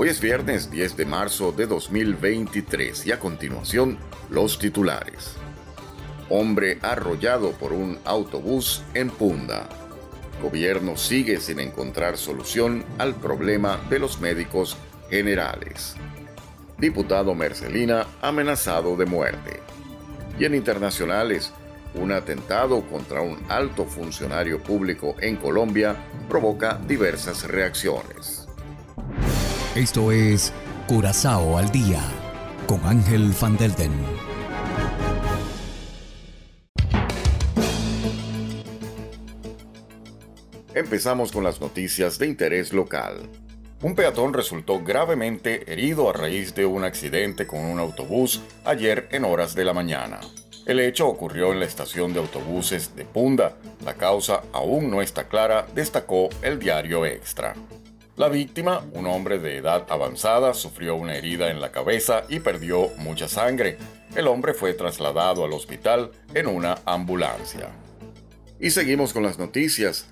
Hoy es viernes 10 de marzo de 2023 y a continuación los titulares. Hombre arrollado por un autobús en Punda. Gobierno sigue sin encontrar solución al problema de los médicos generales. Diputado Mercelina amenazado de muerte. Y en internacionales, un atentado contra un alto funcionario público en Colombia provoca diversas reacciones. Esto es Curazao al Día con Ángel Van Delden. Empezamos con las noticias de interés local. Un peatón resultó gravemente herido a raíz de un accidente con un autobús ayer en horas de la mañana. El hecho ocurrió en la estación de autobuses de Punda. La causa aún no está clara, destacó el diario Extra. La víctima, un hombre de edad avanzada, sufrió una herida en la cabeza y perdió mucha sangre. El hombre fue trasladado al hospital en una ambulancia. Y seguimos con las noticias.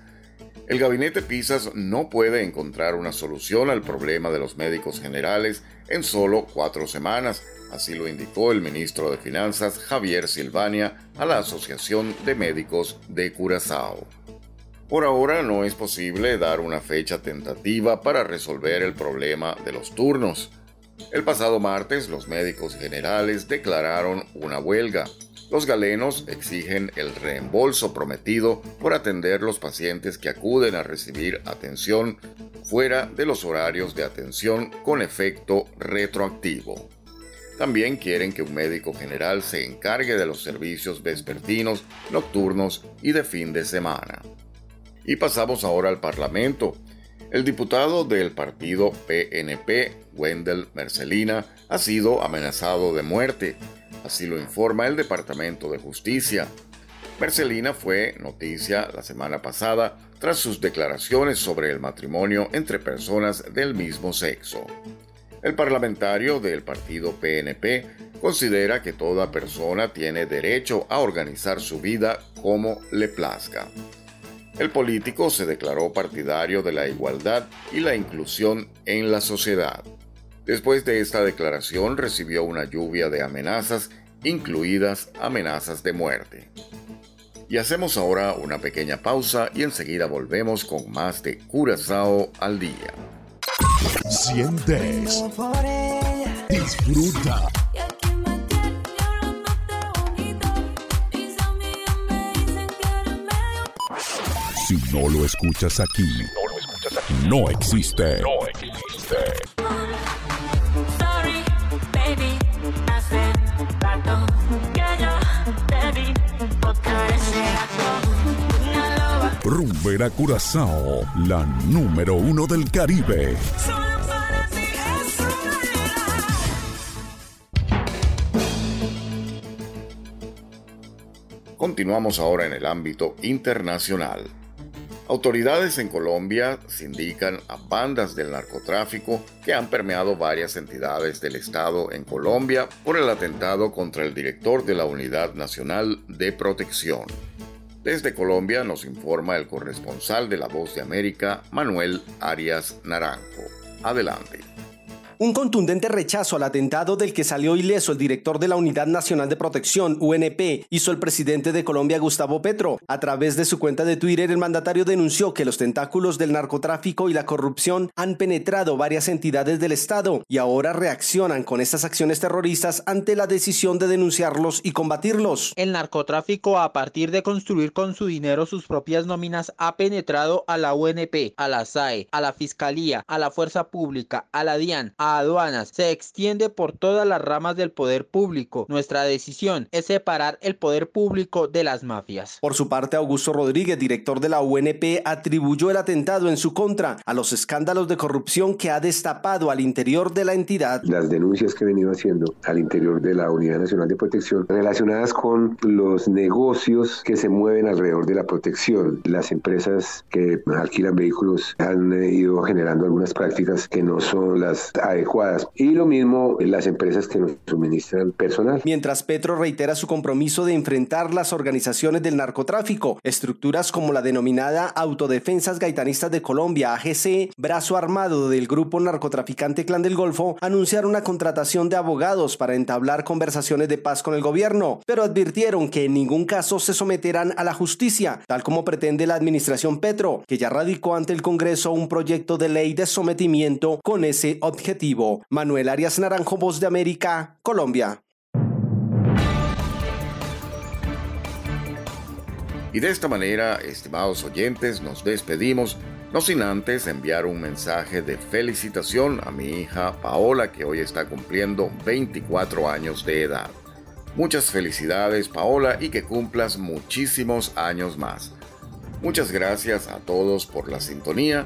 El gabinete Pisas no puede encontrar una solución al problema de los médicos generales en solo cuatro semanas, así lo indicó el ministro de Finanzas Javier Silvania a la Asociación de Médicos de Curazao. Por ahora no es posible dar una fecha tentativa para resolver el problema de los turnos. El pasado martes los médicos generales declararon una huelga. Los galenos exigen el reembolso prometido por atender los pacientes que acuden a recibir atención fuera de los horarios de atención con efecto retroactivo. También quieren que un médico general se encargue de los servicios vespertinos, nocturnos y de fin de semana. Y pasamos ahora al Parlamento. El diputado del partido PNP, Wendell Mercelina, ha sido amenazado de muerte. Así lo informa el Departamento de Justicia. Mercelina fue noticia la semana pasada tras sus declaraciones sobre el matrimonio entre personas del mismo sexo. El parlamentario del partido PNP considera que toda persona tiene derecho a organizar su vida como le plazca. El político se declaró partidario de la igualdad y la inclusión en la sociedad. Después de esta declaración recibió una lluvia de amenazas, incluidas amenazas de muerte. Y hacemos ahora una pequeña pausa y enseguida volvemos con más de Curazao al día. Sientes, disfruta Si no lo escuchas aquí, no, existe. No existe. Rumbera Curazao, la número uno del Caribe. Continuamos ahora en el ámbito internacional. Autoridades en Colombia sindican a bandas del narcotráfico que han permeado varias entidades del Estado en Colombia por el atentado contra el director de la Unidad Nacional de Protección. Desde Colombia nos informa el corresponsal de La Voz de América, Manuel Arias Naranjo. Adelante. Un contundente rechazo al atentado del que salió ileso el director de la Unidad Nacional de Protección, UNP, hizo el presidente de Colombia, Gustavo Petro. A través de su cuenta de Twitter, el mandatario denunció que los tentáculos del narcotráfico y la corrupción han penetrado varias entidades del Estado y ahora reaccionan con estas acciones terroristas ante la decisión de denunciarlos y combatirlos. El narcotráfico, a partir de construir con su dinero sus propias nóminas, ha penetrado a la UNP, a la SAE, a la Fiscalía, a la Fuerza Pública, a la DIAN, a a aduanas se extiende por todas las ramas del poder público. Nuestra decisión es separar el poder público de las mafias. Por su parte, Augusto Rodríguez, director de la UNP, atribuyó el atentado en su contra a los escándalos de corrupción que ha destapado al interior de la entidad. Las denuncias que he venido haciendo al interior de la Unidad Nacional de Protección relacionadas con los negocios que se mueven alrededor de la protección. Las empresas que alquilan vehículos han ido generando algunas prácticas que no son las adecuadas. Y lo mismo las empresas que nos suministran personal. Mientras Petro reitera su compromiso de enfrentar las organizaciones del narcotráfico, estructuras como la denominada Autodefensas Gaitanistas de Colombia, AGC, brazo armado del grupo narcotraficante Clan del Golfo, anunciaron una contratación de abogados para entablar conversaciones de paz con el gobierno, pero advirtieron que en ningún caso se someterán a la justicia, tal como pretende la administración Petro, que ya radicó ante el Congreso un proyecto de ley de sometimiento con ese objetivo. Manuel Arias Naranjo, Voz de América, Colombia. Y de esta manera, estimados oyentes, nos despedimos, no sin antes enviar un mensaje de felicitación a mi hija Paola, que hoy está cumpliendo 24 años de edad. Muchas felicidades Paola y que cumplas muchísimos años más. Muchas gracias a todos por la sintonía